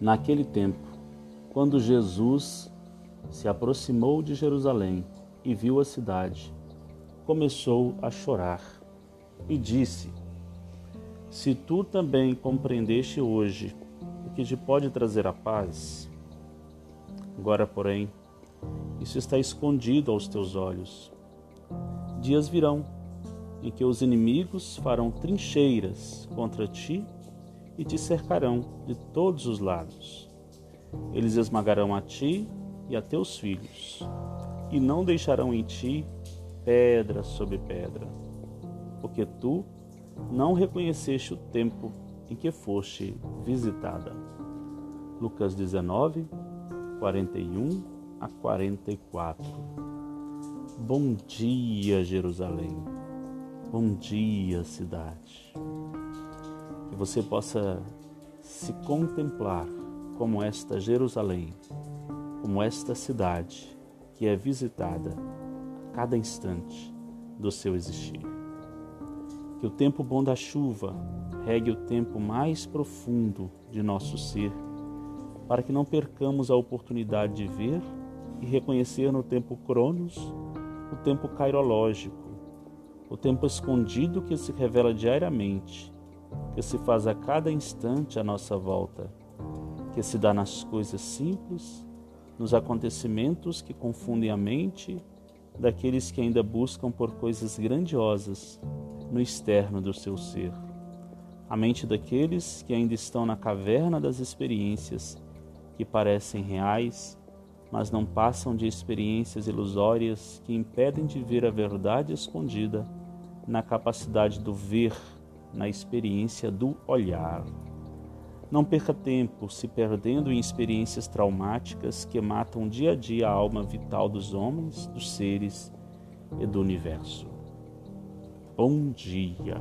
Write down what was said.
Naquele tempo, quando Jesus se aproximou de Jerusalém e viu a cidade, começou a chorar e disse: Se tu também compreendeste hoje o que te pode trazer a paz, agora, porém, isso está escondido aos teus olhos. Dias virão em que os inimigos farão trincheiras contra ti e te cercarão de todos os lados. Eles esmagarão a ti e a teus filhos, e não deixarão em ti pedra sobre pedra, porque tu não reconheceste o tempo em que foste visitada. Lucas 19, 41 a 44. Bom dia, Jerusalém. Bom dia, cidade que você possa se contemplar como esta Jerusalém, como esta cidade que é visitada a cada instante do seu existir. Que o tempo bom da chuva regue o tempo mais profundo de nosso ser, para que não percamos a oportunidade de ver e reconhecer no tempo cronos o tempo cairológico, o tempo escondido que se revela diariamente que se faz a cada instante à nossa volta, que se dá nas coisas simples, nos acontecimentos que confundem a mente daqueles que ainda buscam por coisas grandiosas no externo do seu ser. A mente daqueles que ainda estão na caverna das experiências que parecem reais, mas não passam de experiências ilusórias que impedem de ver a verdade escondida na capacidade do ver na experiência do olhar. Não perca tempo se perdendo em experiências traumáticas que matam dia a dia a alma vital dos homens, dos seres e do universo. Bom dia!